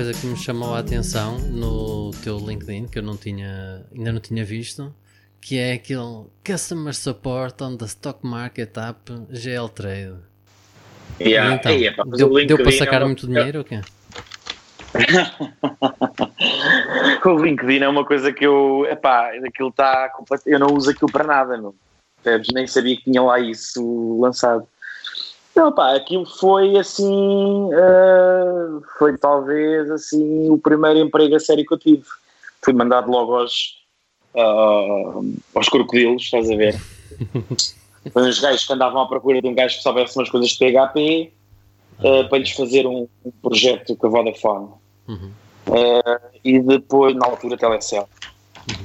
coisa que me chamou a atenção no teu LinkedIn, que eu não tinha, ainda não tinha visto, que é aquele Customer Support on the Stock Market App GL Trade. Yeah. Então, o deu, deu para é sacar uma- muito dinheiro ou quê? o LinkedIn é uma coisa que eu, epá, aquilo está eu não uso aquilo para nada, não. Nem sabia que tinha lá isso lançado. Não, pá, aquilo foi assim, ah, foi talvez assim o primeiro emprego a sério que eu tive. Fui mandado logo aos, ah, aos crocodilos, estás a ver? Foi uns gajos que andavam à procura de um gajo que soubesse umas coisas de PHP ah, para lhes fazer um, um projeto com a Vodafone. Uhum. Uh, e depois, na altura, Telecel.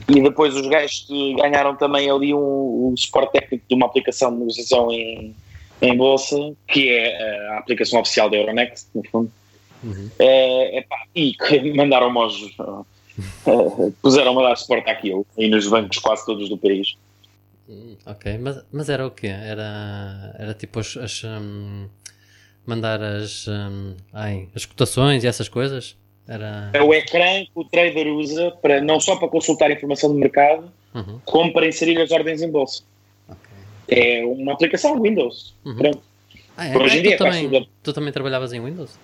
E depois os gajos que ganharam também ali um, um suporte técnico de uma aplicação de negociação em, em Bolsa, que é a aplicação oficial da Euronext, no fundo. Uhum. É, epá, e que mandaram-me aos. uh, puseram-me a dar suporte àquilo, e nos bancos quase todos do país. Hum, Ok, mas, mas era o quê? Era, era tipo as, as, hum, mandar as, hum, ai, as cotações e essas coisas? Era. É o ecrã que o trader usa para, não só para consultar informação de mercado, Uhum, como para inserir as ordens em bolsa. É uma aplicação Windows. Uhum. Pronto. Ah, é? Hoje em Ah, dia tu, também, tudo. tu também trabalhavas em Windows?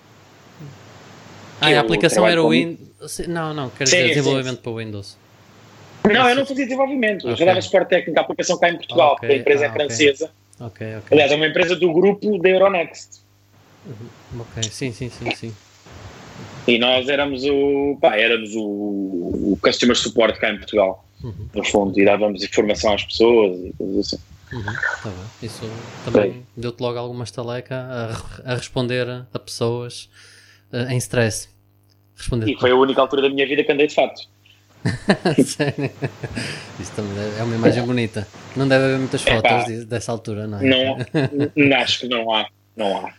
Ah, Eu a aplicação era o com- Windows. Não, não, quero Sim, dizer sim, desenvolvimento sim. para o Windows. Não, eu não fazia desenvolvimento. Eu Ok. já dava suporte técnico à aplicação cá em Portugal, Ok, porque a empresa ah, é ok. francesa. Ok, ok. Aliás, é uma empresa do grupo da Euronext. Ok, sim, sim, sim, sim. E nós éramos o, pá, éramos o, o Customer Support cá em Portugal, Uhum, no fundo, e dávamos informação às pessoas e coisas assim. Uhum, tá bem. Isso também deu-te logo alguma estaleca a, a responder a pessoas eh, em stress. Responder. E foi a única altura da minha vida que andei de fato. Sério? Isso também deve- é uma imagem bonita. Não deve haver muitas Epá. fotos de- dessa altura, não é? Não, acho que não há. Não há.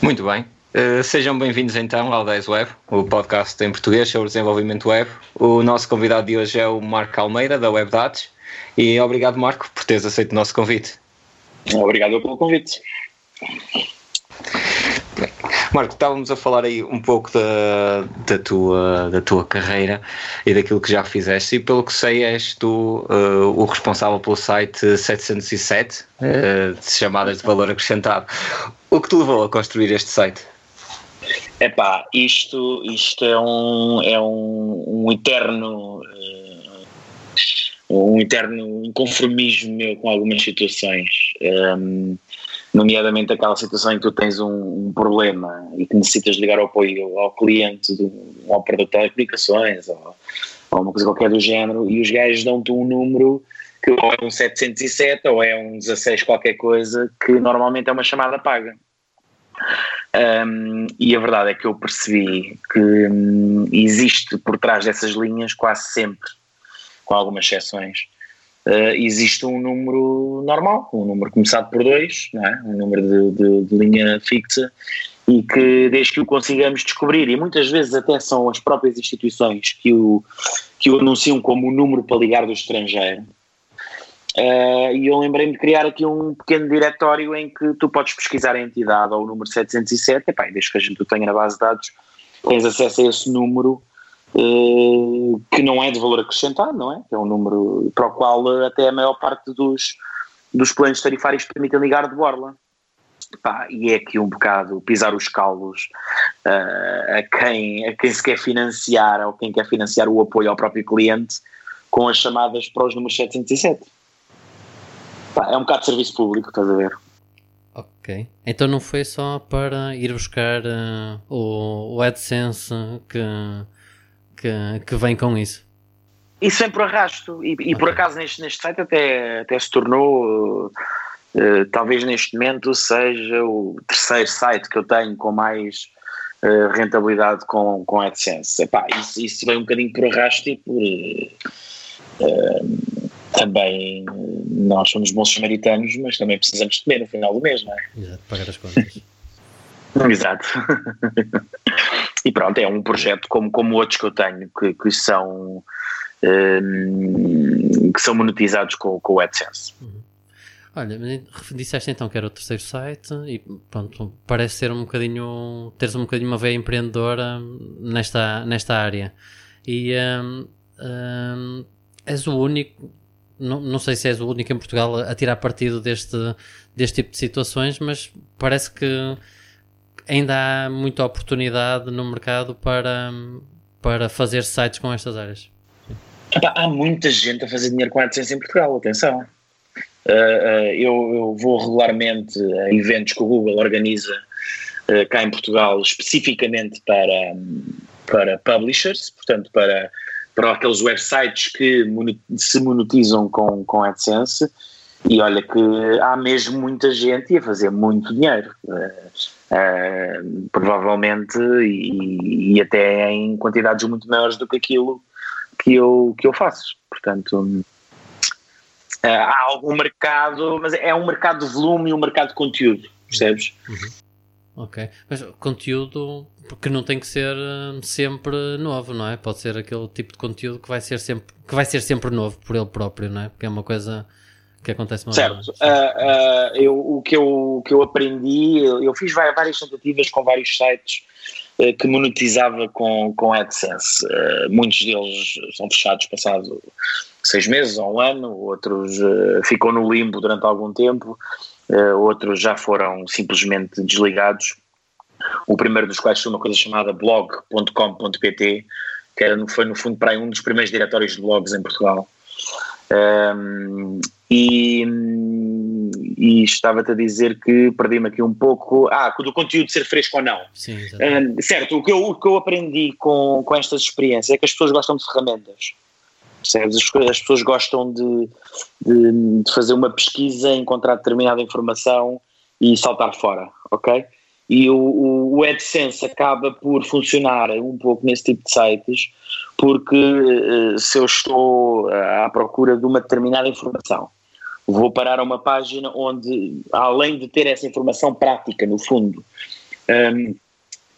Muito bem. Uh, sejam bem-vindos então ao 10 Web, o podcast em português sobre desenvolvimento web. O nosso convidado de hoje é o Marco Almeida, da WebDados. E obrigado, Marco, por teres aceito o nosso convite. Obrigado pelo convite. Marco, estávamos a falar aí um pouco da, da, tua, da tua carreira e daquilo que já fizeste, e pelo que sei, és tu uh, o responsável pelo site 707, uh, de chamadas de valor acrescentado. O que te levou a construir este site? Epá, isto, isto é um, é um, um eterno eh, um eterno inconformismo meu com algumas situações, ehm, nomeadamente aquela situação em que tu tens um, um problema e que necessitas ligar ao apoio ao cliente de um operador de telecomunicações ou, ou uma coisa qualquer do género e os gajos dão-te um número que ou é um 707 ou é um 16 qualquer coisa que normalmente é uma chamada paga. Um, e a verdade é que eu percebi que hum, existe por trás dessas linhas, quase sempre, com algumas exceções, uh, existe um número normal, um número começado por dois, não é? um número de, de- de linha fixa, e que desde que o consigamos descobrir, e muitas vezes até são as próprias instituições que o, que o anunciam como o número para ligar do estrangeiro, Uh, e eu lembrei-me de criar aqui um pequeno diretório em que tu podes pesquisar a entidade ou o número 707, epá, desde que a gente o tenha na base de dados, tens acesso a esse número que não é de valor acrescentado, não é? É um número para o qual uh, até a maior parte dos, dos planos tarifários permitem ligar de borla. Epá, e é aqui um bocado pisar os calos uh, a, quem, a quem se quer financiar ou quem quer financiar o apoio ao próprio cliente com as chamadas para os números 707. Pá, é um bocado de serviço público, estás a ver? Ok. Então não foi só para ir buscar eh, o, o AdSense que, que, que vem com isso. E sempre arrasto. E, e por acaso neste, neste site até, até se tornou, eh, talvez neste momento seja o terceiro site que eu tenho com mais eh, rentabilidade com, com AdSense. Epá, isso, isso vem um bocadinho por arrasto e por. eh, também nós somos bons samaritanos, mas também precisamos comer no final do mês, não é? Exato, pagar as contas. Exato. e pronto, é um projeto como, como outros que eu tenho, que, que são hum, que são monetizados com, com o AdSense. Olha, disseste então que era o terceiro site e pronto, parece ser um bocadinho, teres um bocadinho uma veia empreendedora nesta, nesta área. E um, um, és o único, não, não sei se és o único em Portugal a tirar partido deste, deste tipo de situações, mas parece que ainda há muita oportunidade no mercado para, para fazer sites com estas áreas. Há muita gente a fazer dinheiro com AdSense em Portugal, atenção. Uh, eu, eu, vou regularmente a eventos que o Google organiza uh, cá em Portugal, especificamente para, para publishers, portanto, para, para aqueles websites que se monetizam com, com AdSense. E olha que há mesmo muita gente a fazer muito dinheiro, uh, provavelmente, e, e, até em quantidades muito maiores do que aquilo que eu, que eu faço. Portanto, Uh, há algum mercado, mas é um mercado de volume e um mercado de conteúdo, percebes? Uhum. Ok, mas conteúdo que não tem que ser hum, sempre novo, não é? Pode ser aquele tipo de conteúdo que vai ser sempre, que vai ser sempre novo por ele próprio, não é? Porque é uma coisa que acontece mais Certo, uh, uh, eu, o, que eu, o que eu aprendi, eu fiz várias tentativas com vários sites que monetizava com, com AdSense. muitos deles são fechados passado seis meses ou um ano, outros uh, ficou no limbo durante algum tempo, uh, outros já foram simplesmente desligados. O primeiro dos quais foi uma coisa chamada blog.com.pt, que era, foi no fundo para aí um dos primeiros diretórios de blogs em Portugal. Um, e, e estava-te a dizer que perdi-me aqui um pouco. Ah, do conteúdo ser fresco ou não. Sim, um, certo, o que, eu, o que eu aprendi com, com estas experiências é que as pessoas gostam de ferramentas. Percebes? As, as pessoas gostam de, de, de, fazer uma pesquisa, encontrar determinada informação e saltar fora, ok? E o, o AdSense acaba por funcionar um pouco nesse tipo de sites, porque eh, se eu estou à procura de uma determinada informação, vou parar a uma página onde, além de ter essa informação prática, no fundo, um,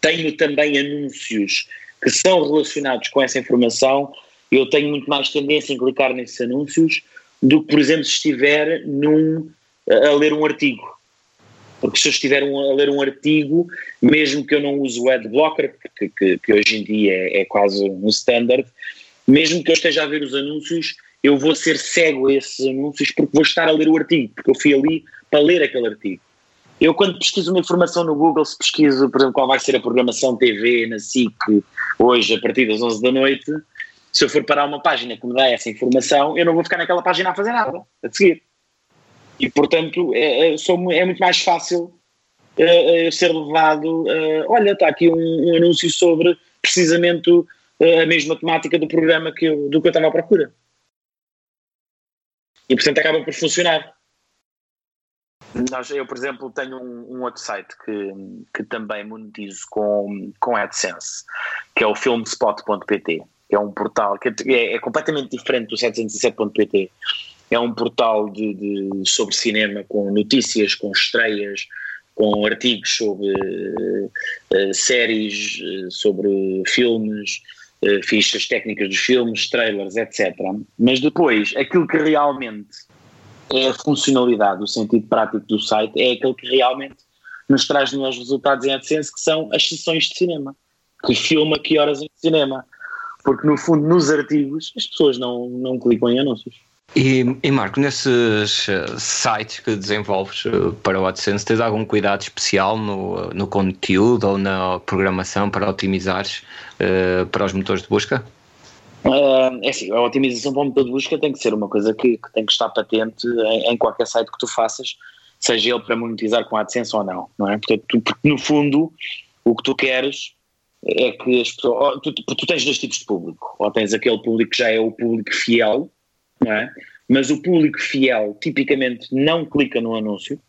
tenho também anúncios que são relacionados com essa informação eu tenho muito mais tendência em clicar nesses anúncios do que, por exemplo, se estiver num, a ler um artigo. Porque se eu estiver a ler um artigo, mesmo que eu não use o adblocker, que, que, que hoje em dia é, é, quase um standard, mesmo que eu esteja a ver os anúncios, eu vou ser cego a esses anúncios porque vou estar a ler o artigo, porque eu fui ali para ler aquele artigo. Eu, quando pesquiso uma informação no Google, se pesquiso, por exemplo, qual vai ser a programação TV na SIC hoje, a partir das 11 da noite, se eu for parar uma página que me dá essa informação, eu não vou ficar naquela página a fazer nada, a seguir. E, portanto, é, é, sou, é muito mais fácil uh, ser levado. Uh, olha, está aqui um, um, anúncio sobre precisamente a mesma temática do programa que eu, do que eu estava à procura. E, portanto, acaba por funcionar. Nós, eu, por exemplo, tenho um, um, outro site que, que também monetizo com, com AdSense, que é o filmspot.pt é um portal que é, é completamente diferente do 707.pt. É um portal de, de, sobre cinema com notícias, com estreias, com artigos sobre uh, séries, uh, sobre filmes, uh, fichas técnicas dos filmes, trailers, etc. Mas depois, aquilo que realmente é a funcionalidade, o sentido prático do site, é aquele que realmente nos traz melhores resultados em AdSense, que são as sessões de cinema. Que filma que horas em cinema porque no fundo nos artigos as pessoas não, não clicam em anúncios. E, e Marco, nesses eh, sites que desenvolves eh, para o AdSense, tens algum cuidado especial no, no conteúdo ou na programação para otimizares uh, para os motores de busca? Uh, é assim, a otimização para o motor de busca tem que ser uma coisa que, que tem que estar patente em, em, qualquer site que tu faças, seja ele para monetizar com AdSense ou não, não é? Portanto, tu, porque no fundo o que tu queres é que as pessoas. Tu, tu, tens dois tipos de público. Ou tens aquele público que já é o público fiel, não é? Mas o público fiel tipicamente não clica no anúncio,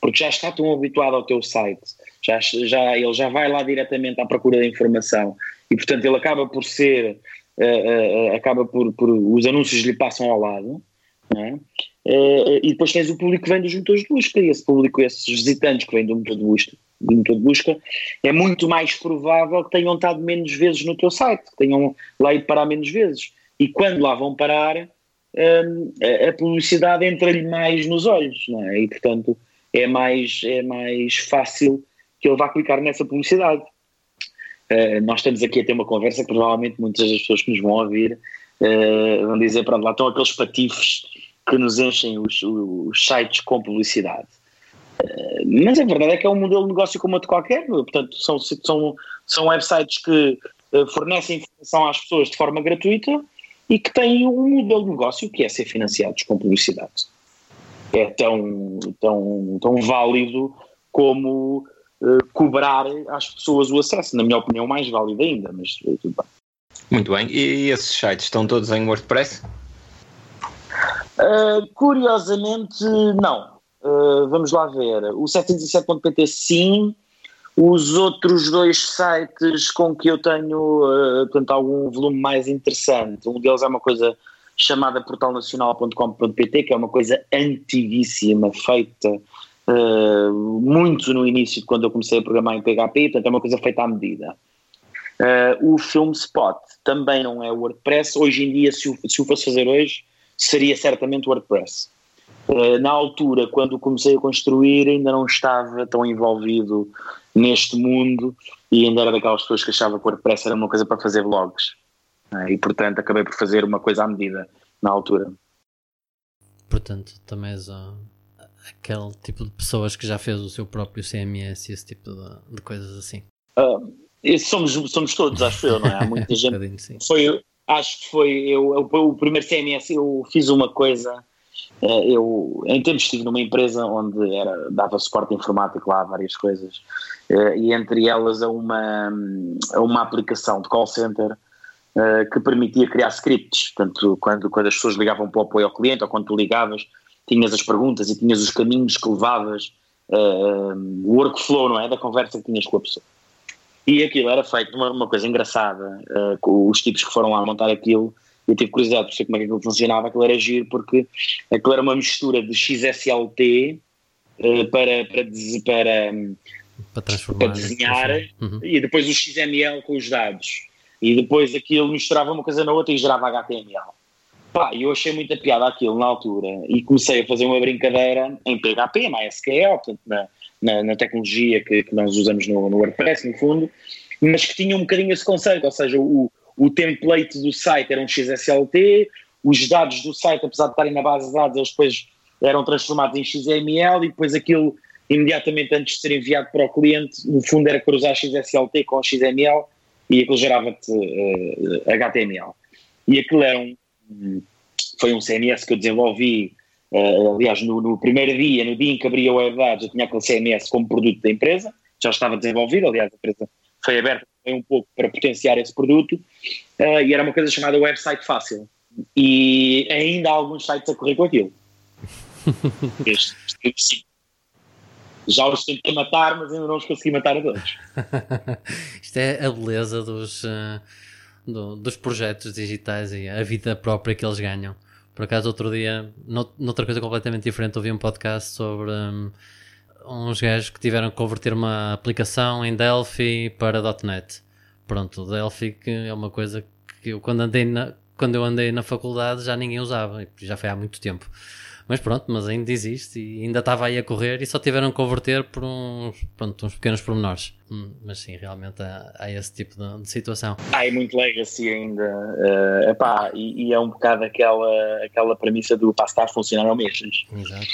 porque já está tão habituado ao teu site, já, já, ele já vai lá diretamente à procura da informação e, portanto, ele acaba por ser. Uh, uh, acaba por, por. Os anúncios lhe passam ao lado, não é? Uh, e depois tens o público que vem dos motores de busca, e esse público, esses visitantes que vêm do motor de busca, de motor de busca, é muito mais provável que tenham estado menos vezes no teu site, que tenham lá ido parar menos vezes. E quando lá vão parar, a, publicidade entra-lhe mais nos olhos, não é? E portanto é mais, é mais fácil que ele vá clicar nessa publicidade. Uh, nós estamos aqui a ter uma conversa que provavelmente muitas das pessoas que nos vão ouvir uh, vão dizer, para lá estão aqueles patifes que nos enchem os, os sites com publicidade. Uh, mas a verdade é que é um modelo de negócio como outro qualquer, portanto são, são, são websites que fornecem informação às pessoas de forma gratuita e que têm um modelo de negócio que é ser financiados com publicidade. É tão, tão, tão válido como uh, cobrar às pessoas o acesso. Na minha opinião, mais válido ainda, mas tudo bem. Muito bem. E esses sites estão todos em WordPress? Uh, curiosamente, não. Uh, vamos lá ver. O 707.pt sim. Os outros dois sites com que eu tenho uh, portanto, algum volume mais interessante, um deles é uma coisa chamada portalnacional.com.pt, que é uma coisa antiguíssima, feita uh, muito no início, quando eu comecei a programar em PHP, portanto é uma coisa feita à medida. Uh, o FilmSpot também não é WordPress, hoje em dia, se o, se o fosse fazer hoje, seria certamente WordPress. Uh, na altura, quando comecei a construir, ainda não estava tão envolvido neste mundo e ainda era daquelas pessoas que achava que o WordPress era uma coisa para fazer vlogs. Né? E portanto acabei por fazer uma coisa à medida na altura. Portanto, também és uh, aquele tipo de pessoas que já fez o seu próprio CMS e esse tipo de, de coisas assim. Uh, somos, somos todos, acho eu, não é? Há muita gente. foi, acho que foi eu, eu, o primeiro CMS, eu fiz uma coisa eu, em tempos, estive numa empresa onde era, dava suporte informático lá a várias coisas, eh, e entre elas a uma, a uma aplicação de call center eh, que permitia criar scripts. Portanto, quando, quando as pessoas ligavam para o apoio ao cliente ou quando tu ligavas, tinhas as perguntas e tinhas os caminhos que levavas, o workflow, não é? Da conversa que tinhas com a pessoa. E aquilo era feito uma, uma coisa engraçada, os tipos que foram lá montar aquilo eu tive curiosidade por saber como é que aquilo funcionava, aquilo era giro porque aquilo era uma mistura de XSLT uh, para, para, para, para, transformar, para desenhar uhum. e depois o XML com os dados e depois aquilo misturava uma coisa na outra e gerava HTML. Pá, eu achei muita piada aquilo na altura e comecei a fazer uma brincadeira em PHP, na SQL, portanto, na, na, na tecnologia que, que, nós usamos no, no WordPress, no fundo, mas que tinha um bocadinho esse conceito, ou seja, o, o template do site era um XSLT, os dados do site, apesar de estarem na base de dados, eles depois eram transformados em XML e depois aquilo, imediatamente antes de ser enviado para o cliente, no fundo era cruzar XSLT com XML e aquilo gerava-te uh, eh, HTML. E aquilo era um, foi um CMS que eu desenvolvi, uh, aliás, no, no, primeiro dia, no dia em que abria o web eu tinha aquele CMS como produto da empresa, já estava desenvolvido, aliás, a empresa foi aberta um pouco para potenciar esse produto uh, e era uma coisa chamada website fácil. E ainda há alguns sites a correr com aquilo. este, este, já os tentei matar, mas ainda não os consegui matar a todos. Isto é a beleza dos, uh, do, dos projetos digitais e a vida própria que eles ganham. Por acaso, outro dia, noutra coisa completamente diferente, ouvi um podcast sobre. Um, uns gajos que tiveram que converter uma aplicação em Delphi para .NET. Pronto, Delphi que é uma coisa que eu quando andei na, quando eu andei na faculdade já ninguém usava, já foi há muito tempo. Mas pronto, mas ainda existe e ainda estava aí a correr e só tiveram que converter por uns, pronto, uns pequenos pormenores. Hum, mas sim, realmente há, há esse tipo de, de, situação. Há é muito legacy ainda. Uh, epá, e, e, é um bocado aquela, aquela premissa do para estar funcionar ao mês. Exato.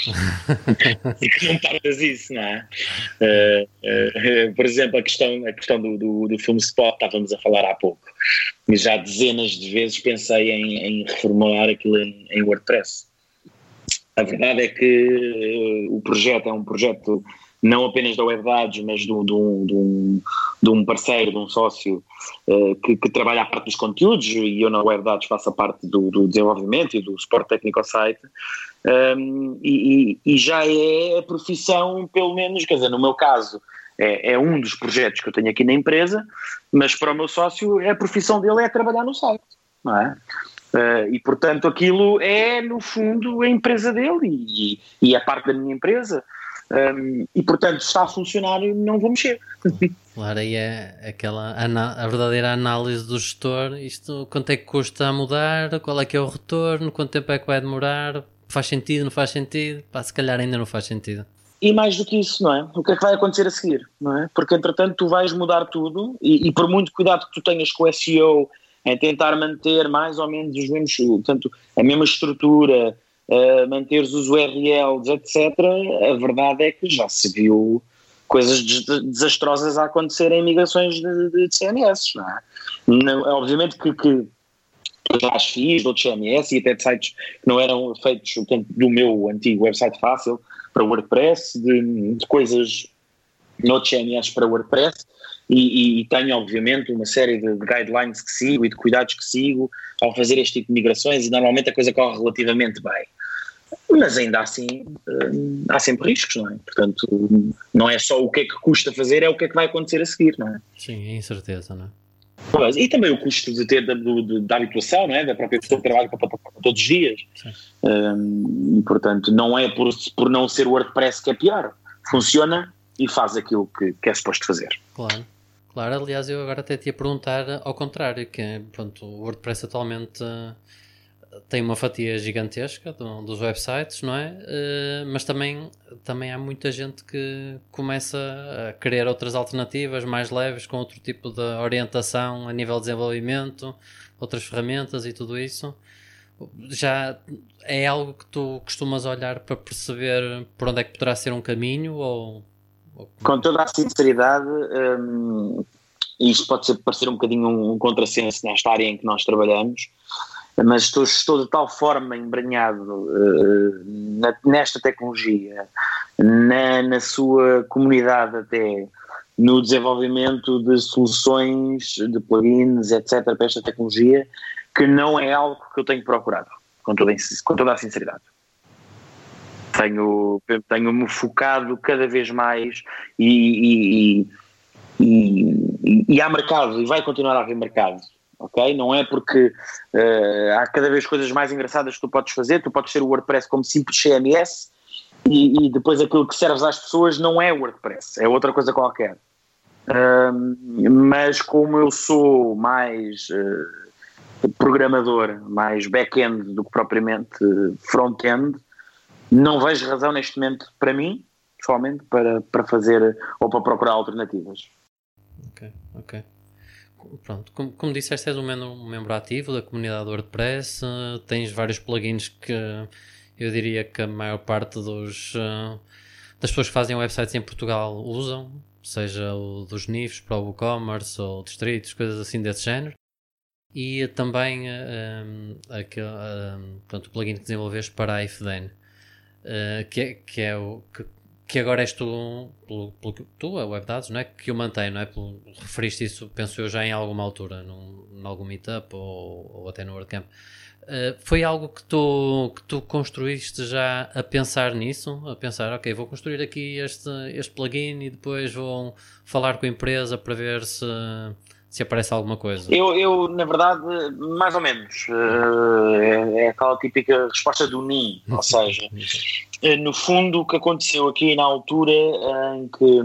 Porque não paras isso, não é? Uh, uh, por exemplo, a questão, a questão do, do, do filme Spot, estávamos a falar há pouco. E já dezenas de vezes pensei em, em reformular aquilo em, em WordPress a verdade é que uh, o projeto é um projeto não apenas da Web Dados, mas de, um, parceiro, de um sócio uh, que, que, trabalha a parte dos conteúdos e eu na Web Dados faço a parte do, do desenvolvimento e do suporte técnico ao site um, e, e, já é a profissão, pelo menos, quer dizer, no meu caso é, é, um dos projetos que eu tenho aqui na empresa, mas para o meu sócio a profissão dele é trabalhar no site, não é? Uh, e portanto aquilo é no fundo a empresa dele e, e é parte da minha empresa Um, e portanto, se está a funcionar, não vou mexer. Claro, aí é aquela a verdadeira análise do gestor. Isto quanto é que custa a mudar, qual é que é o retorno, quanto tempo é que vai demorar, faz sentido, não faz sentido, pá, se calhar ainda não faz sentido. E mais do que isso, não é? O que é que vai acontecer a seguir, não é? Porque entretanto tu vais mudar tudo e, e por muito cuidado que tu tenhas com o SEO em tentar manter mais ou menos os mesmos, portanto, a mesma estrutura, uh, os URLs, etc., a verdade é que já se viu coisas desastrosas a acontecer em migrações de, de, de CMS, não é? Não, obviamente que, que já as fiz de outros CMS e até de sites que não eram feitos portanto, do meu antigo website fácil para WordPress, de, de coisas noutros CMS para WordPress e, e, tenho obviamente uma série de, de, guidelines que sigo e de cuidados que sigo ao fazer este tipo de migrações e normalmente a coisa corre relativamente bem. Mas ainda assim hum, há sempre riscos, não é? Portanto, não é só o que é que custa fazer, é o que é que vai acontecer a seguir, não é? Sim, é incerteza, não é? E também o custo de ter da, da habituação, não é? da própria pessoa que trabalha com a plataforma todos os dias. Um, e, portanto, não é por, por não ser o WordPress que é pior. Funciona e faz aquilo que, que é suposto fazer. Claro. Claro, aliás, eu agora até te ia perguntar ao contrário, que pronto, o WordPress atualmente uh, tem uma fatia gigantesca do, dos websites, não é? Uh, mas também, também há muita gente que começa a querer outras alternativas mais leves, com outro tipo de orientação a nível de desenvolvimento, outras ferramentas e tudo isso. Já é algo que tu costumas olhar para perceber por onde é que poderá ser um caminho? Ou... Com toda a sinceridade, hum, isto pode ser, parecer um bocadinho um contrassenso nesta área em que nós trabalhamos mas estou, estou de tal forma embranhado uh, na, nesta tecnologia, na, na sua comunidade até, no desenvolvimento de soluções, de plugins, etc., para esta tecnologia, que não é algo que eu tenho procurado, com toda, com toda a sinceridade. Tenho, tenho-me focado cada vez mais e, e, e, e, há mercado, e vai continuar a haver mercado ok? Não é porque uh, há cada vez coisas mais engraçadas que tu podes fazer, tu podes ter o WordPress como simples CMS e, e depois aquilo que serves às pessoas não é WordPress, é outra coisa qualquer. Uh, mas como eu sou mais uh, programador, mais back-end do que propriamente front-end, não vejo razão neste momento para mim, pessoalmente, para, para fazer ou para procurar alternativas. Ok, ok pronto, como, como disseste, és um membro, um membro ativo da comunidade WordPress, uh, tens vários plugins que eu diria que a maior parte dos, uh, das pessoas que fazem websites em Portugal usam, seja o dos NIFs para o WooCommerce ou distritos, coisas assim desse género. E também uh, aquele, uh, pronto, o plugin que desenvolveste para a IFDN, uh, que, é, que é o que que agora és tu, pelo, pelo, tu, a WebDados, não é? Que o mantém, não é? Pelo, referiste isso, penso eu, já em alguma altura, num, num algum meetup ou, ou até no WordCamp. Uh, foi algo que tu, que tu construíste já a pensar nisso? A pensar, ok, vou construir aqui este, este plugin e depois vou falar com a empresa para ver se, se aparece alguma coisa? Eu, eu na verdade, mais ou menos. Uh, é, é, aquela típica resposta do NIM, ou seja, uh, no fundo o que aconteceu aqui na altura em que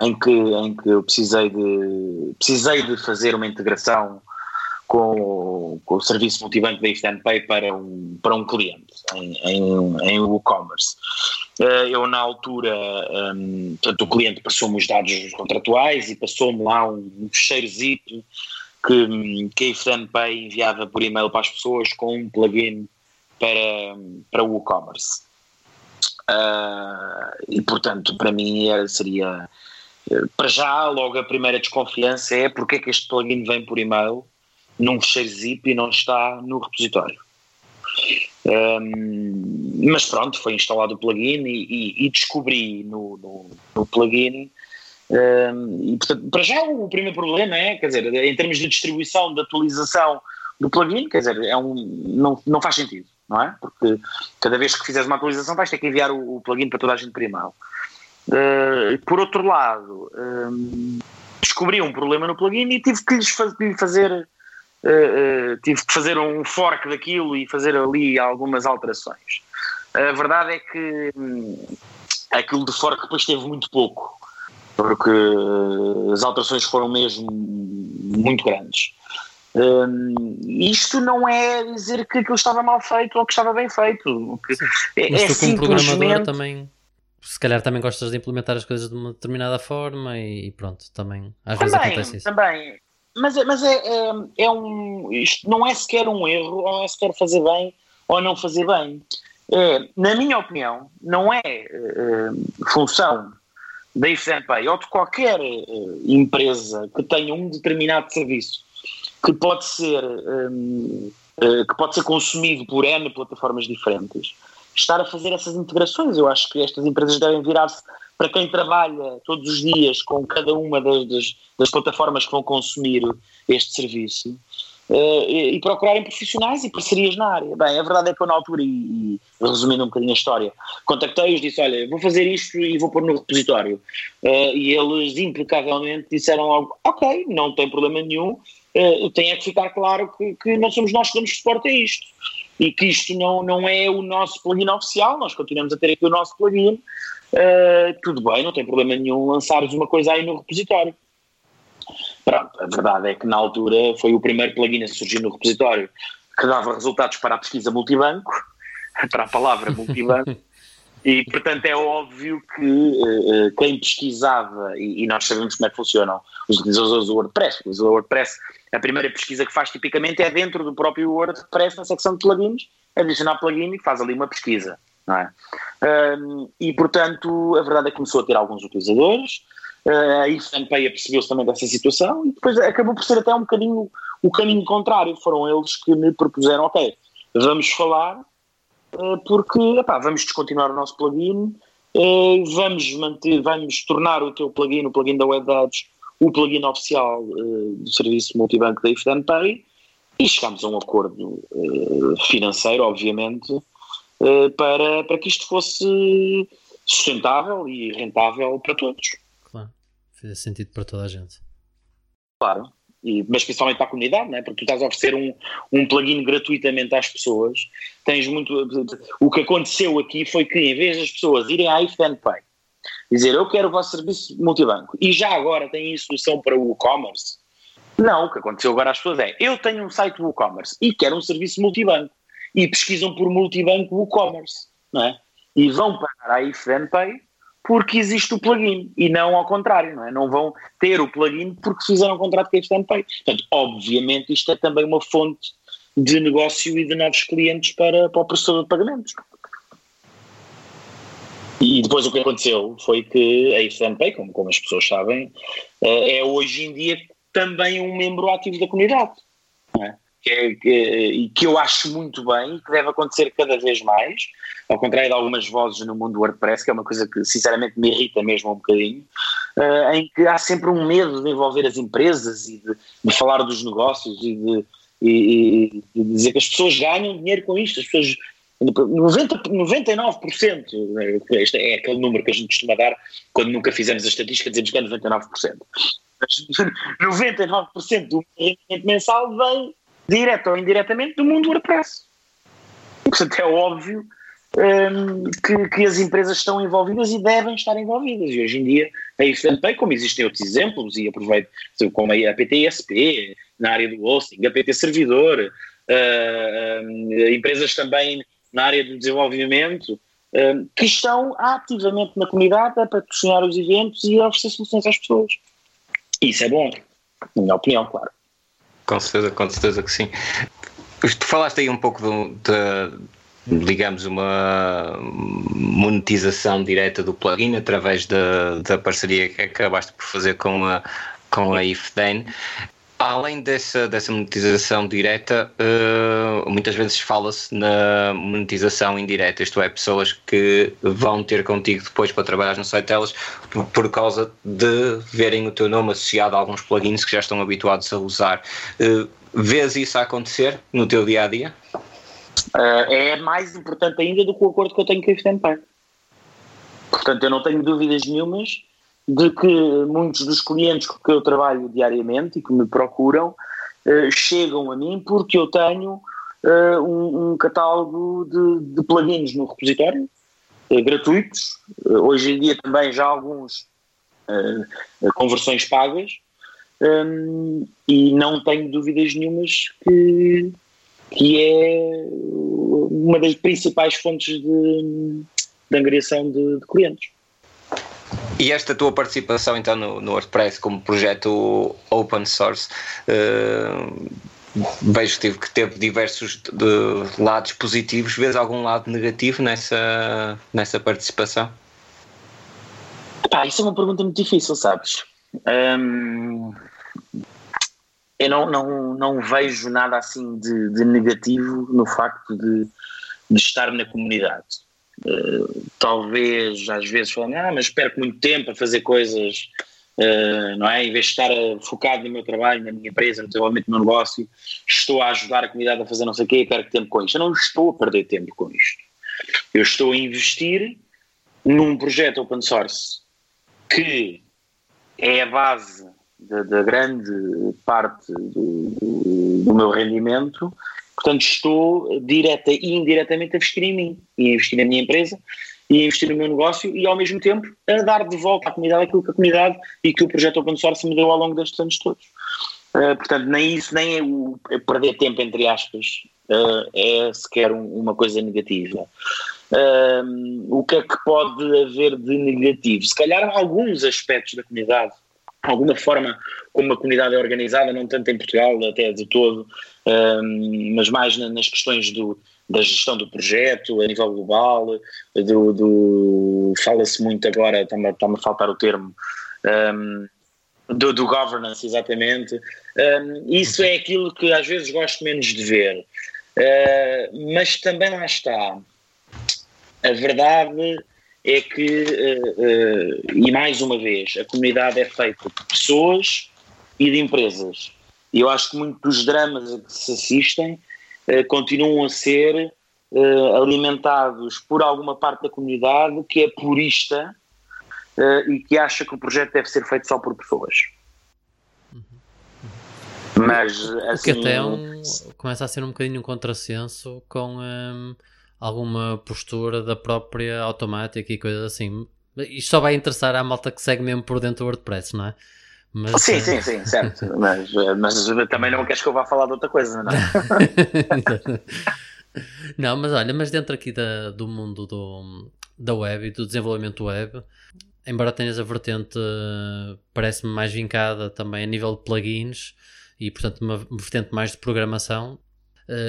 em que, em que eu precisei de, precisei de fazer uma integração com, com o serviço multibanco da Instant Pay para um, para um cliente em, em, em e-commerce. Eh, eu, na altura, um, portanto, o cliente passou-me os dados contratuais e passou-me lá um, fecheiro zip que, que a Instant Pay enviava por e-mail para as pessoas com um plugin para, para o e-commerce. Uh, e, portanto, para mim era, seria. Eh, para já, logo a primeira desconfiança é porque é que este plugin vem por e-mail num fecheiro zip e não está no repositório. Um, mas pronto, foi instalado o plugin e, e, e descobri no, no, no plugin. Um, e portanto, para já o primeiro problema é, quer dizer, em termos de distribuição, de atualização do plugin, quer dizer, é um, não, não faz sentido, não é? Porque cada vez que fizeres uma atualização vais ter que enviar o, o plugin para toda a gente por. Uh, por outro lado, um, descobri um problema no plugin e tive que lhes fazer Uh, uh, tive que fazer um fork daquilo e fazer ali algumas alterações. A verdade é que hum, aquilo de que depois teve muito pouco, porque as alterações foram mesmo muito grandes. Um, isto não é dizer que aquilo estava mal feito ou que estava bem feito. É, Mas tu, é como programador, também se calhar também gostas de implementar as coisas de uma determinada forma e, pronto, também às também, vezes acontece isso. Também, mas, é, mas é, é, é, um. Isto não é sequer um erro, ou é sequer fazer bem ou não fazer bem. É, na minha opinião, não é, é função da IFNPay ou de qualquer é, empresa que tenha um determinado serviço que pode ser um, que pode ser consumido por N plataformas diferentes, estar a fazer essas integrações. Eu acho que estas empresas devem virar-se para quem trabalha todos os dias com cada uma das, das, das plataformas que vão consumir este serviço uh, e, e, procurarem profissionais e parcerias na área. Bem, a verdade é que eu na altura, e, e resumindo um bocadinho a história, contactei-os, disse, olha, vou fazer isto e vou pôr no repositório. Uh, e eles impecavelmente disseram logo, ok, não tem problema nenhum, uh, tem é que ficar claro que, que não somos nós que damos suporte a isto e que isto não, não é o nosso plugin oficial, nós continuamos a ter aqui o nosso plugin, uh, tudo bem, não tem problema nenhum lançares uma coisa aí no repositório. Pronto, a verdade é que na altura foi o primeiro plugin a surgir no repositório que dava resultados para a pesquisa multibanco, para a palavra multibanco, e portanto é óbvio que uh, quem pesquisava, e, e, nós sabemos como é que funcionam os utilizadores do WordPress, o WordPress, a primeira pesquisa que faz tipicamente é dentro do próprio WordPress, na secção de plugins, adicionar plugin e faz ali uma pesquisa não é? Um, e portanto, a verdade é que começou a ter alguns utilizadores, uh, a IFNPay apercebeu-se também dessa situação e depois acabou por ser até um bocadinho o caminho contrário. Foram eles que me propuseram: ok, vamos falar, porque epá, vamos descontinuar o nosso plugin, uh, vamos, manter, vamos tornar o teu plugin, o plugin da Web Dados, o plugin oficial do serviço multibanco da IFNPay. E chegámos a um acordo financeiro, obviamente, eh, para, para que isto fosse sustentável e rentável para todos. Claro, faz sentido para toda a gente. Claro, e, mas principalmente para a comunidade, né? porque tu estás a oferecer um, um plugin gratuitamente às pessoas. Tens muito. O que aconteceu aqui foi que, em vez das pessoas irem à IFNPay dizer eu quero o vosso serviço multibanco e já agora têm solução para o e-commerce, não, o que aconteceu agora às pessoas é eu tenho um site do e-commerce e quero um serviço multibanco e pesquisam por multibanco WooCommerce, não é? E vão parar a IFNPay porque existe o plugin e não ao contrário, não é? Não vão ter o plugin porque fizeram um contrato com a IFNPay. Portanto, obviamente isto é também uma fonte de negócio e de novos clientes para, para o processador de pagamentos. E depois o que aconteceu foi que a IFNPay, como, como as pessoas sabem, eh, é hoje em dia também um membro ativo da comunidade. Não é? que, é, que, que eu acho muito bem e que deve acontecer cada vez mais, ao contrário de algumas vozes no mundo do WordPress, que é uma coisa que sinceramente me irrita mesmo um bocadinho, uh, em que há sempre um medo de envolver as empresas e de, de falar dos negócios e de, e, e de dizer que as pessoas ganham dinheiro com isto, as pessoas 90, 99%, este é aquele número que a gente costuma dar quando nunca fizemos a estatística, dizemos que é 99%. Mas 99% do rendimento mensal vem direta ou indiretamente, do mundo WordPress. Portanto, é óbvio um, que, que, as empresas estão envolvidas e devem estar envolvidas. E hoje em dia, a IFNPay, como existem outros exemplos, e aproveito, como a PTSP, na área do hosting, a PT Servidor, uh, uh, empresas também na área do desenvolvimento, uh, que estão ativamente na comunidade a patrocinar os eventos e a oferecer soluções às pessoas. Isso é bom, na minha opinião, claro. Com certeza, com certeza que sim. Tu falaste aí um pouco de, de digamos, uma monetização direta do plugin através da, da parceria que acabaste por fazer com a, com a IFDAN. Além dessa, dessa monetização direta, uh, muitas vezes fala-se na monetização indireta, isto é, pessoas que vão ter contigo depois para trabalhar no site delas por, por causa de verem o teu nome associado a alguns plugins que já estão habituados a usar. Uh, vês isso a acontecer no teu dia a dia? Uh, é mais importante ainda do que o acordo que eu tenho com a Stanpay. Portanto, eu não tenho dúvidas nenhumas de que muitos dos clientes com que eu trabalho diariamente e que me procuram uh, chegam a mim porque eu tenho uh, um, um, catálogo de, de, plugins no repositório, uh, gratuitos. Hoje em dia também já alguns com versões pagas. Um, e não tenho dúvidas nenhumas que, que é uma das principais fontes de, de angariação de, de clientes. E esta tua participação então no, no WordPress como projeto open source, uh, vejo que teve, que teve diversos de, lados positivos. Vês algum lado negativo nessa, nessa participação? Epá, isso é uma pergunta muito difícil, sabes? Um, eu não, não, não vejo nada assim de, de negativo no facto de, de estar na comunidade. Uh, talvez às vezes falando, ah, mas perco muito tempo a fazer coisas, uh, não é? Em vez de estar focado no meu trabalho, na minha empresa, no desenvolvimento do meu negócio, estou a ajudar a comunidade a fazer não sei o quê e perco tempo com isto. Eu não estou a perder tempo com isto. Eu estou a investir num projeto open source que é a base da, grande parte do, do, meu rendimento, portanto estou direta e indiretamente a investir em mim, e a investir na minha empresa, e a investir no meu negócio, e ao mesmo tempo a dar de volta à comunidade aquilo que a comunidade e que o projeto Open Source me deu ao longo destes anos todos. Uh, portanto, nem isso, nem é o perder tempo, entre aspas, uh, é sequer um, uma coisa negativa. Uh, o que é que pode haver de negativo? Se calhar alguns aspectos da comunidade alguma forma como a comunidade é organizada, não tanto em Portugal até de todo, um, mas mais nas questões do, da gestão do projeto a nível global, do, do fala-se muito agora, está-me, está a faltar o termo, um, do, do, governance, exatamente. Um, isso é aquilo que às vezes gosto menos de ver. Uh, mas também lá está. A verdade é que, uh, uh, e mais uma vez, a comunidade é feita de pessoas e de empresas. E eu acho que muitos dos dramas a que se assistem uh, continuam a ser alimentados por alguma parte da comunidade que é purista e que acha que o projeto deve ser feito só por pessoas. Mas assim, o que até é um, começa a ser um bocadinho um contrassenso com. Um alguma postura da própria automática e coisas assim. Isto só vai interessar à malta que segue mesmo por dentro do WordPress, não é? Mas, sim, uh... sim, sim, certo. mas, mas também não queres que eu vá falar de outra coisa, não é? não, mas olha, mas dentro aqui da, do mundo do, da web e do desenvolvimento web, embora tenhas a vertente, parece-me mais vincada também a nível de plugins e, portanto, uma vertente mais de programação,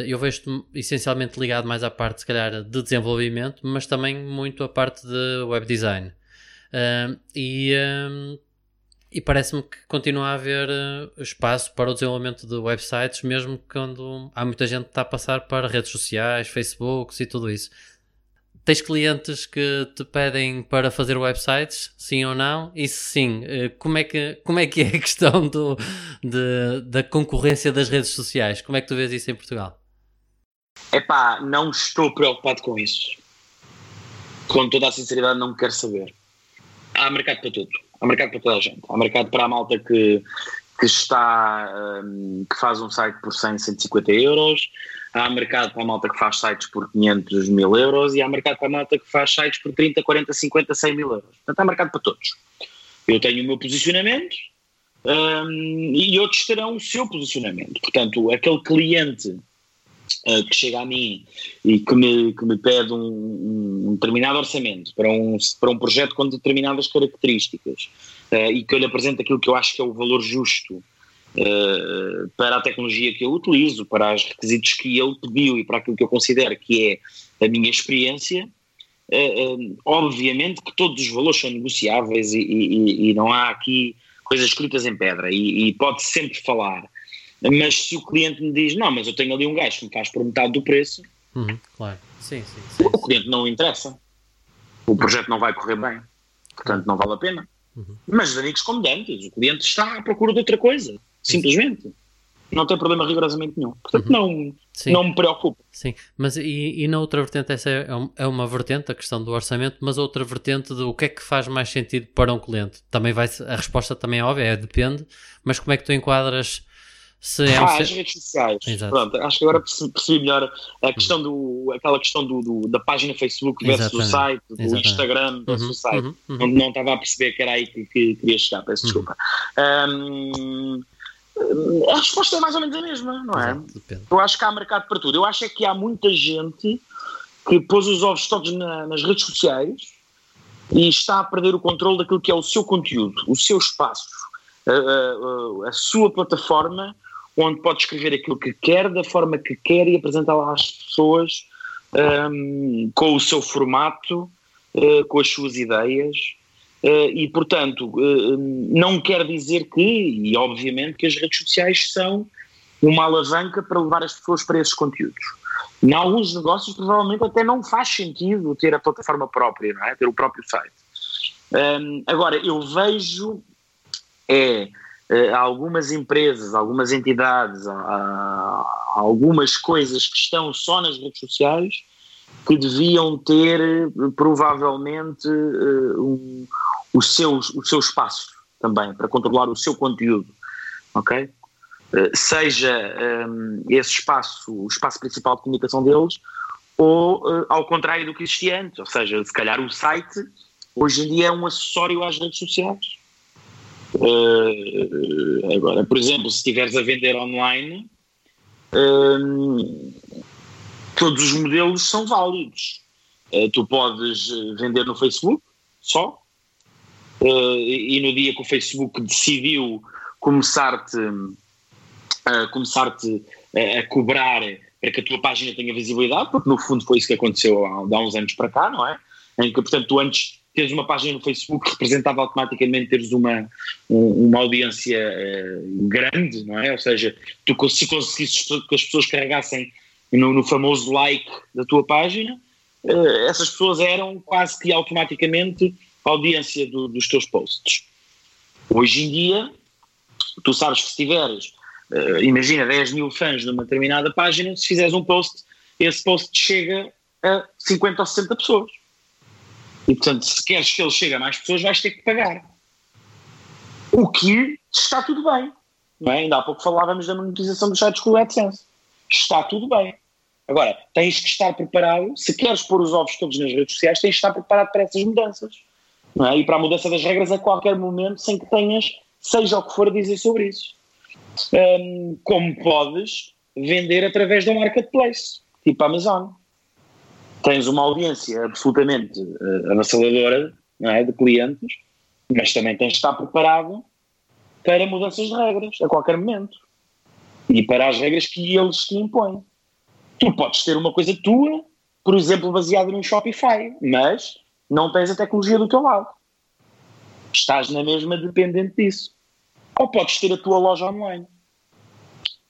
eu vejo-te essencialmente ligado mais à parte, se calhar, de desenvolvimento, mas também muito à parte de web design. Uh, e, uh, e parece-me que continua a haver espaço para o desenvolvimento de websites, mesmo quando há muita gente que está a passar para redes sociais, Facebook e tudo isso. Tens clientes que te pedem para fazer websites, sim ou não? E se sim, como é que, como é, que é a questão do, de, da concorrência das redes sociais? Como é que tu vês isso em Portugal? Epá, não estou preocupado com isso. Com toda a sinceridade, não quero saber. Há mercado para tudo. Há mercado para toda a gente. Há mercado para a malta que, que está, um, que faz um site por 100, 150 euros há mercado para a malta que faz sites por 500 mil euros e há mercado para a malta que faz sites por 30, 40, 50, 100 mil euros. Portanto, há mercado para todos. Eu tenho o meu posicionamento um, e outros terão o seu posicionamento. Portanto, aquele cliente uh, que chega a mim e que me, que me pede um, um, determinado orçamento para um, para um projeto com determinadas características uh, e que eu lhe apresento aquilo que eu acho que é o valor justo uh, para a tecnologia que eu utilizo, para os requisitos que ele pediu e para aquilo que eu considero que é a minha experiência, uh, obviamente que todos os valores são negociáveis e, e, e não há aqui coisas escritas em pedra e, e pode sempre falar. Mas se o cliente me diz, não, mas eu tenho ali um gajo que me faz por metade do preço, uhum, claro. sim, sim, sim, o cliente não interessa. O projeto não vai correr bem, portanto não vale a pena. Uhum. Mas amigos como dantes, o cliente está à procura de outra coisa. Simplesmente. Não tem problema rigorosamente nenhum. Portanto, uhum. não, não me preocupa. Sim, mas e, e, na outra vertente, essa é, é uma vertente, a questão do orçamento, mas outra vertente de o que é que faz mais sentido para um cliente? Também vai a resposta também é óbvia, é depende, mas como é que tu enquadras Se é ah, um as redes sociais. Exato. Pronto, acho que agora percebi, melhor a questão do, aquela questão do, do- da página Facebook versus o Exatamente. site, do Exatamente. Instagram versus Uhum, o site. uhum, uhum. Não, não estava a perceber que era aí que, que queria chegar, peço Uhum. desculpa. Hum, a resposta é mais ou menos a mesma, não é? Exato. Eu acho que há mercado para tudo. Eu acho é que há muita gente que pôs os ovos todos na- nas redes sociais e está a perder o controle daquilo que é o seu conteúdo, o seu espaço, a, a- a sua plataforma, onde pode escrever aquilo que quer, da forma que quer e apresentá-la às pessoas hum, com o seu formato, eh, com as suas ideias. Eh, e, portanto, eh, não quer dizer que, e obviamente, que as redes sociais são uma alavanca para levar as pessoas para esses conteúdos. Em alguns negócios, provavelmente, até não faz sentido ter a plataforma própria, não é? ter o próprio site. Hum, agora, eu vejo é, eh, algumas empresas, algumas entidades, algumas coisas que estão só nas redes sociais que deviam ter eh, provavelmente eh, um- o, seu, o seu espaço também para controlar o seu conteúdo, ok? Seja hum, esse espaço o espaço principal de comunicação deles ou eh, ao contrário do que existia antes, ou seja, se calhar o site hoje em dia é um acessório às redes sociais. Eh, agora, por exemplo, se estiveres a vender online, hum, todos os modelos são válidos. Eh, tu podes eh, vender no Facebook só, e no dia que o Facebook decidiu começar-te a começar-te a, a cobrar para que a tua página tenha visibilidade, porque no fundo foi isso que aconteceu há, há uns anos para cá, não é? Em que, portanto, tu antes teres uma página no Facebook representava automaticamente teres uma, um- uma audiência eh, grande, não é? Ou seja, tu se conseguisses que as pessoas carregassem no, no famoso like da tua página, eh, essas pessoas eram quase que automaticamente a audiência do- dos teus posts. Hoje em dia, tu sabes que se tiveres, eh, imagina, 10 mil fãs numa determinada página, se fizeres um post, esse post chega a 50 ou 60 pessoas. E portanto, se queres que ele chegue a mais pessoas, vais ter que pagar. O que está tudo bem. Não é? Ainda há pouco falávamos da monetização dos sites com o AdSense. Está tudo bem. Agora, tens que estar preparado, se queres pôr os ovos todos nas redes sociais, tens que estar preparado para essas mudanças. É? E para a mudança das regras a qualquer momento, sem que tenhas, seja o que for, a dizer sobre isso. Hum, como podes vender através de um marketplace, tipo Amazon. Tens uma audiência absolutamente eh, avassaladora não é, de clientes, mas também tens de estar preparado para mudanças de regras a qualquer momento e para as regras que eles te impõem. Tu podes ter uma coisa tua, por exemplo, baseada num Shopify, mas não tens a tecnologia do teu lado. Estás na mesma dependente disso. Ou podes ter a tua loja online.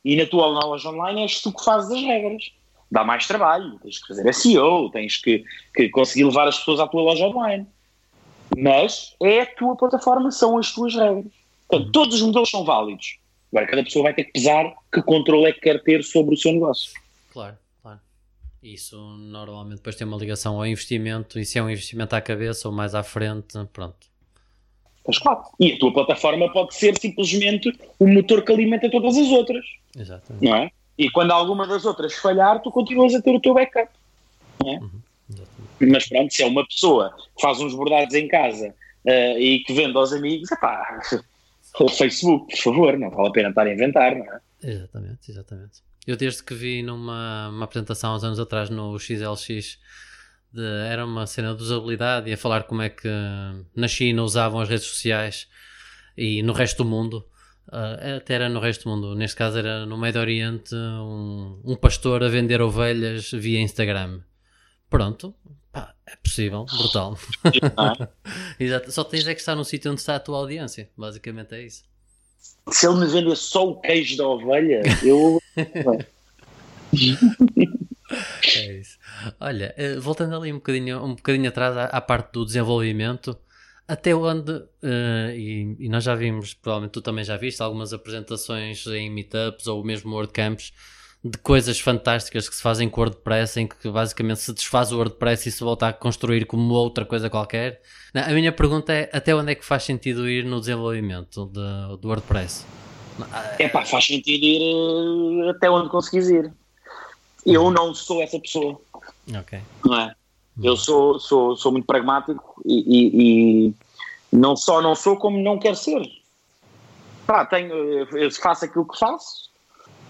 E na tua loja online és tu que fazes as regras. Dá mais trabalho, tens que fazer SEO, tens que, que conseguir levar as pessoas à tua loja online. Mas é a tua plataforma, são as tuas regras. Portanto, todos os modelos são válidos. Agora, cada pessoa vai ter que pesar que controle é que quer ter sobre o seu negócio. Claro, claro. Isso normalmente depois tem uma ligação ao investimento e se é um investimento à cabeça ou mais à frente, pronto. Mas claro. E a tua plataforma pode ser simplesmente o motor que alimenta todas as outras, Exatamente. não é? E quando alguma das outras falhar, tu continuas a ter o teu backup. Não é? Exatamente. Mas pronto, se é uma pessoa que faz uns bordados em casa eh, e que vende aos amigos, epá, o Facebook, por favor, não vale a pena estar a inventar, não é? Exatamente, exatamente. Eu desde que vi numa uma apresentação há uns anos atrás no XLX, de- era uma cena de usabilidade e a falar como é que na China usavam as redes sociais e no resto do mundo, ah, até era no resto do mundo, neste caso era no Médio Oriente, um, um pastor a vender ovelhas via Instagram. Pronto, pá, é possível, brutal. É? Exato. Só tens é que estar no sítio onde está a tua audiência, basicamente é isso. Se ele me vender só o queijo da ovelha, eu. É isso. Olha, eh, voltando ali um bocadinho, um bocadinho atrás à, à parte do desenvolvimento, até onde, eh, e, e nós já vimos, provavelmente tu também já viste, algumas apresentações em meetups ou mesmo WordCamps de coisas fantásticas que se fazem com o WordPress, em que basicamente se desfaz o WordPress e se volta a construir como outra coisa qualquer. Não, a minha pergunta é até onde é que faz sentido ir no desenvolvimento de- do WordPress? É pá, faz sentido ir uh, até onde conseguis ir. Eu uhum. não sou essa pessoa. Ok. Não é? Eu sou, sou, sou muito pragmático e, e, e não só não sou, como não quero ser. Pá, tenho, eu faço aquilo que faço,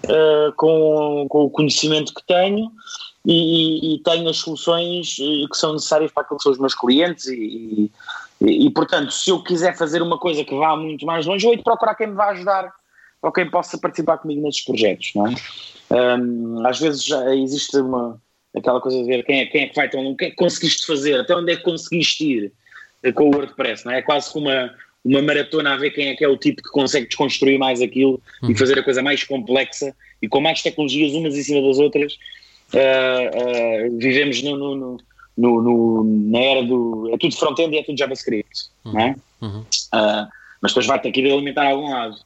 uh, com, com o conhecimento que tenho e, e, tenho as soluções eh, que são necessárias para aquilo que são os meus clientes e, e, portanto, se eu quiser fazer uma coisa que vá muito mais longe, eu hei de procurar quem me vá ajudar ou quem possa participar comigo nesses projetos, não é? Um, às vezes existe uma, aquela coisa de ver quem é, quem é que vai tão longe, o que é que conseguiste fazer, até onde é que conseguiste ir eh, com o WordPress, não é? É quase como uma, uma maratona a ver quem é que é o tipo que consegue desconstruir mais aquilo uhum. e fazer a coisa mais complexa e com mais tecnologias umas em cima das outras. Uh, uh, vivemos no, no, no, no, na era do. É tudo front-end e é tudo JavaScript, uhum. não é? Uhum. Uh, mas depois vai ter que ir alimentar a algum lado.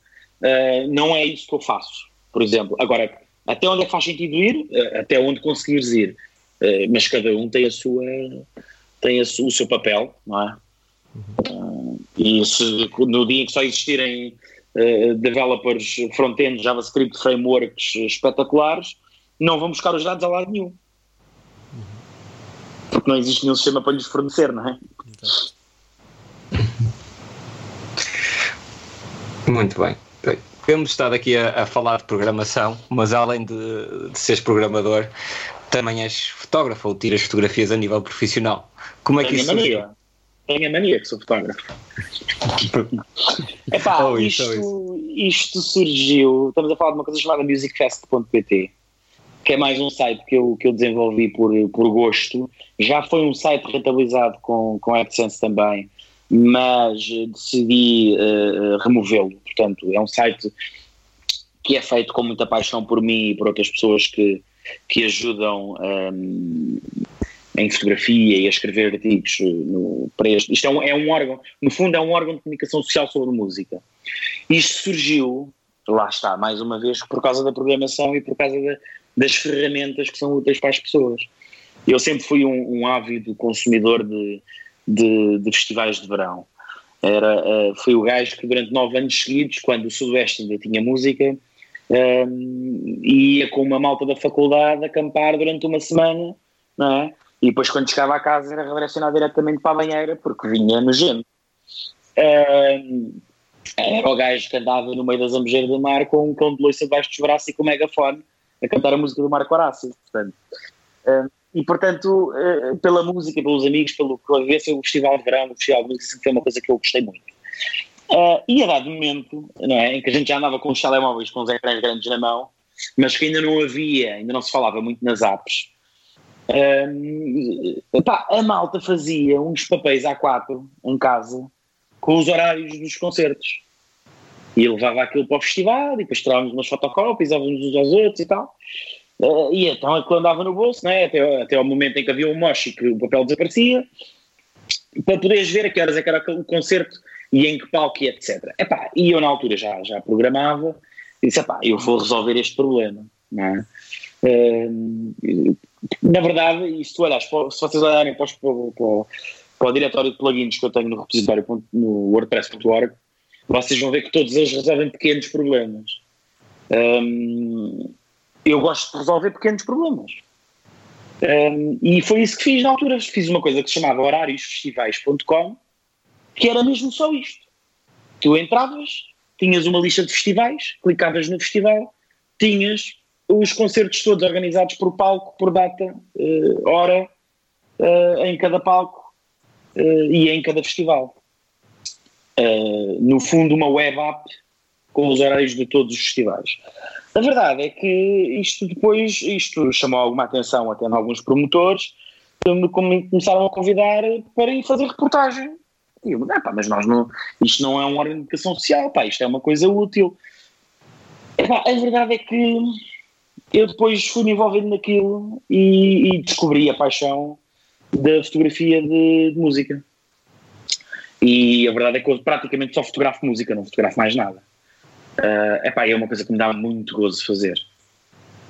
não é isso que eu faço, por exemplo. Agora, até onde é que faz sentido ir? até onde conseguires ir. mas cada um tem a sua. tem a, o seu papel, não é? Uhum. e se, no dia que só existirem developers front-end, JavaScript, frameworks espetaculares não vão buscar os dados a lado nenhum. Porque não existe nenhum sistema para lhes fornecer, não é? Muito bem. Temos estado aqui a, a, falar de programação, mas além de, de seres programador, também és fotógrafo ou tiras fotografias a nível profissional. Como é Tenho que isso mania. Tenho a mania que sou fotógrafo. Epá, oh, isto, oh, isto surgiu. Estamos a falar de uma coisa chamada musicfest.pt que é mais um site que eu, que eu desenvolvi por, por gosto. Já foi um site rentabilizado com, com AdSense também, mas decidi uh, removê-lo. Portanto, é um site que é feito com muita paixão por mim e por outras pessoas que, que ajudam um, em fotografia e a escrever artigos no, para este. Isto é um, é um órgão, no fundo, é um órgão de comunicação social sobre música. Isto surgiu, lá está, mais uma vez, por causa da programação e por causa da, das ferramentas que são úteis para as pessoas. Eu sempre fui um, um ávido consumidor de, de, de, festivais de verão. Era, uh, fui o gajo que durante nove anos seguidos, quando o Sudoeste ainda tinha música, um, ia com uma malta da faculdade acampar durante uma semana, não é? E depois quando chegava a casa era redirecionado diretamente para a banheira porque vinha nojento. Um, era o gajo que andava no meio das ambejeiras do mar com um cão de loiça debaixo dos braços e com um megafone a cantar a música do Marco Horácio. Portanto, uh, e portanto, uh, pela música, pelos amigos, pelo que ver o Festival de Verão, o Festival de Música, foi uma coisa que eu gostei muito. Uh, e a dado momento, não é, em que a gente já andava com os telemóveis com os ecrãs grandes na mão, mas que ainda não havia, ainda não se falava muito nas apps, epá, a malta fazia uns papéis A4 em casa com os horários dos concertos. E levava aquilo para o festival, e depois tirávamos umas fotocópias, dávamos uns aos outros e tal. Uh, e então aquilo andava no bolso, né? até, até ao momento em que havia um moche que o papel desaparecia, para poderes ver a que horas é que era o concerto e em que palco e etc. Epá, e eu na altura já, já programava disse, epá, eu vou resolver este problema. Não é? uh, na verdade, isto olhas, se vocês olharem para, para, para, para o diretório de plugins que eu tenho no repositório no wordpress.org, vocês vão ver que todos eles resolvem pequenos problemas. Um, eu gosto de resolver pequenos problemas. Um, e foi isso que fiz na altura. Fiz uma coisa que se chamava horariosfestivais.com, que era mesmo só isto. Tu entravas, tinhas uma lista de festivais, clicavas no festival, tinhas os concertos todos organizados por palco, por data, uh, hora, uh, em cada palco uh, e em cada festival no fundo, uma web app com os horários de todos os festivais. A verdade é que isto depois, isto chamou alguma atenção até em alguns promotores, que me começaram a convidar para ir fazer reportagem. E eu, pá, mas nós não, isto não é uma organização social, pá, isto é uma coisa útil. a verdade é que eu depois fui me envolvendo naquilo e, e descobri a paixão da fotografia de, de música. E a verdade é que eu praticamente só fotografo música, não fotografo mais nada. Uh, epá, é uma coisa que me dá muito gozo fazer.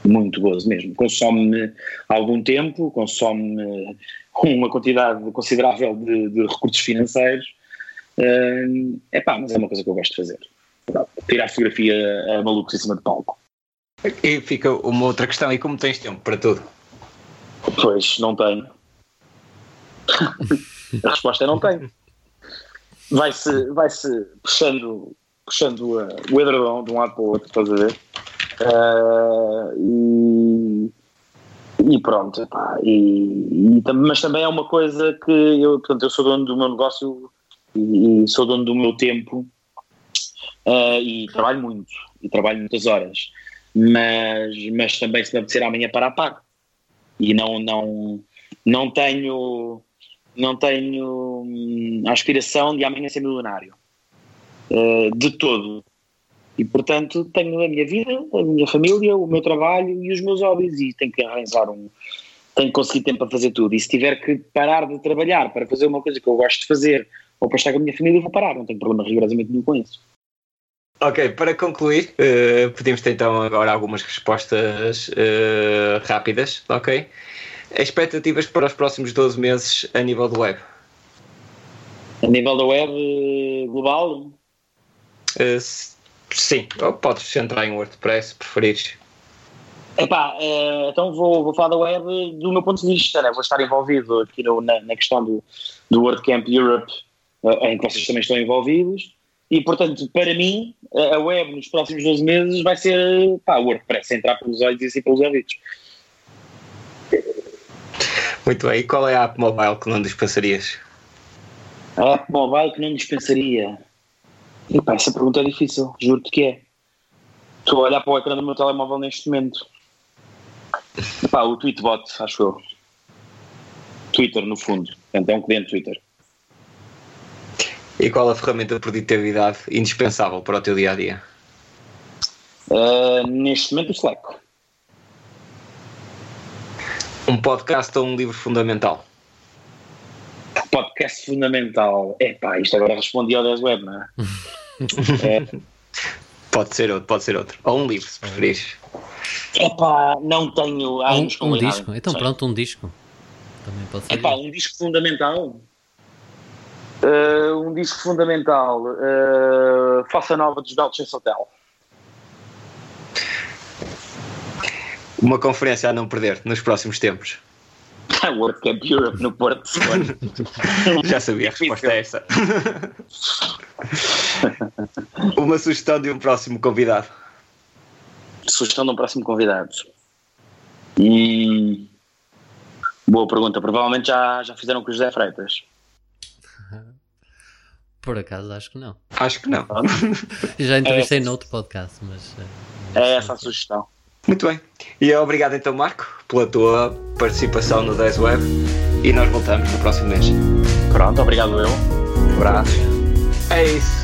Muito gozo mesmo. Consome-me algum tempo, consome-me uma quantidade considerável de, de recursos financeiros. Uh, epá, mas é uma coisa que eu gosto de fazer. tirar fotografia a malucos em cima de palco. E fica uma outra questão, e como tens tempo para tudo? Pois, não tenho. a resposta é não tenho. Vai-se vai -se puxando, puxando o edredom de um lado para o outro, estás a ver? Uh, e, e, pronto, pá, e, e, mas também é uma coisa que eu, portanto, eu sou dono do meu negócio e, e sou dono do meu tempo uh, e trabalho muito, e trabalho muitas horas, mas, mas também se me apetecer amanhã para a par. E não, não, não tenho não tenho hum, a aspiração de amanhã ser milionário. Uh, de todo. E portanto tenho a minha vida, a minha família, o meu trabalho e os meus hobbies e tenho que arranjar um. Tenho que conseguir tempo para fazer tudo. E se tiver que parar de trabalhar para fazer uma coisa que eu gosto de fazer ou para estar com a minha família, vou parar, não tenho problema rigorosamente nenhum com isso. Ok, para concluir, uh, podemos ter então agora algumas respostas uh, rápidas, ok? Expectativas para os próximos 12 meses a nível do web? A nível da web eh, global? Uh, sim, ou podes entrar em WordPress, se preferires. Epá, uh, então vou, vou falar da web do meu ponto de vista, né? vou estar envolvido aqui no, na, na, questão do, do WordCamp Europe, uh, em que vocês também estão envolvidos, e portanto, para mim, a web nos próximos 12 meses vai ser pá, WordPress, entrar pelos olhos e assim pelos ouvidos. Muito bem. E qual é a app mobile que não dispensarias? A app mobile que não dispensaria? Epá, essa pergunta é difícil, juro-te que é. Estou a olhar para o ecrã do meu telemóvel neste momento. Epá, o Tweetbot, acho eu. Twitter, no fundo. Portanto, é um cliente Twitter. E qual a ferramenta de produtividade indispensável para o teu dia a dia? Uh, neste momento, o Slack. Um podcast ou um livro fundamental? Podcast fundamental. Epá, isto agora respondi ao 10 web, não é? é? Pode ser outro, pode ser outro. Ou um livro, se preferires. Epá, não tenho. Um, um disco. Então pronto, um disco. Também pode ser. Epá, um disco fundamental. Uh, um disco fundamental. Uh, Faça Nova dos Dolce Hotel. Uma conferência a não perder nos próximos tempos. World Camp Europe no Porto Já sabia, a resposta é essa. Uma sugestão de um próximo convidado. Sugestão de um próximo convidado. Hum, boa pergunta. Provavelmente já, já fizeram com o José Freitas. Por acaso, acho que não. Acho que não. já entrevistei é noutro podcast, mas. Eh, é essa a sugestão. Muito bem. E obrigado então, Marco, pela tua participação no 10 Web. E nós voltamos no próximo mês. Pronto, obrigado eu. Um abraço. É isso.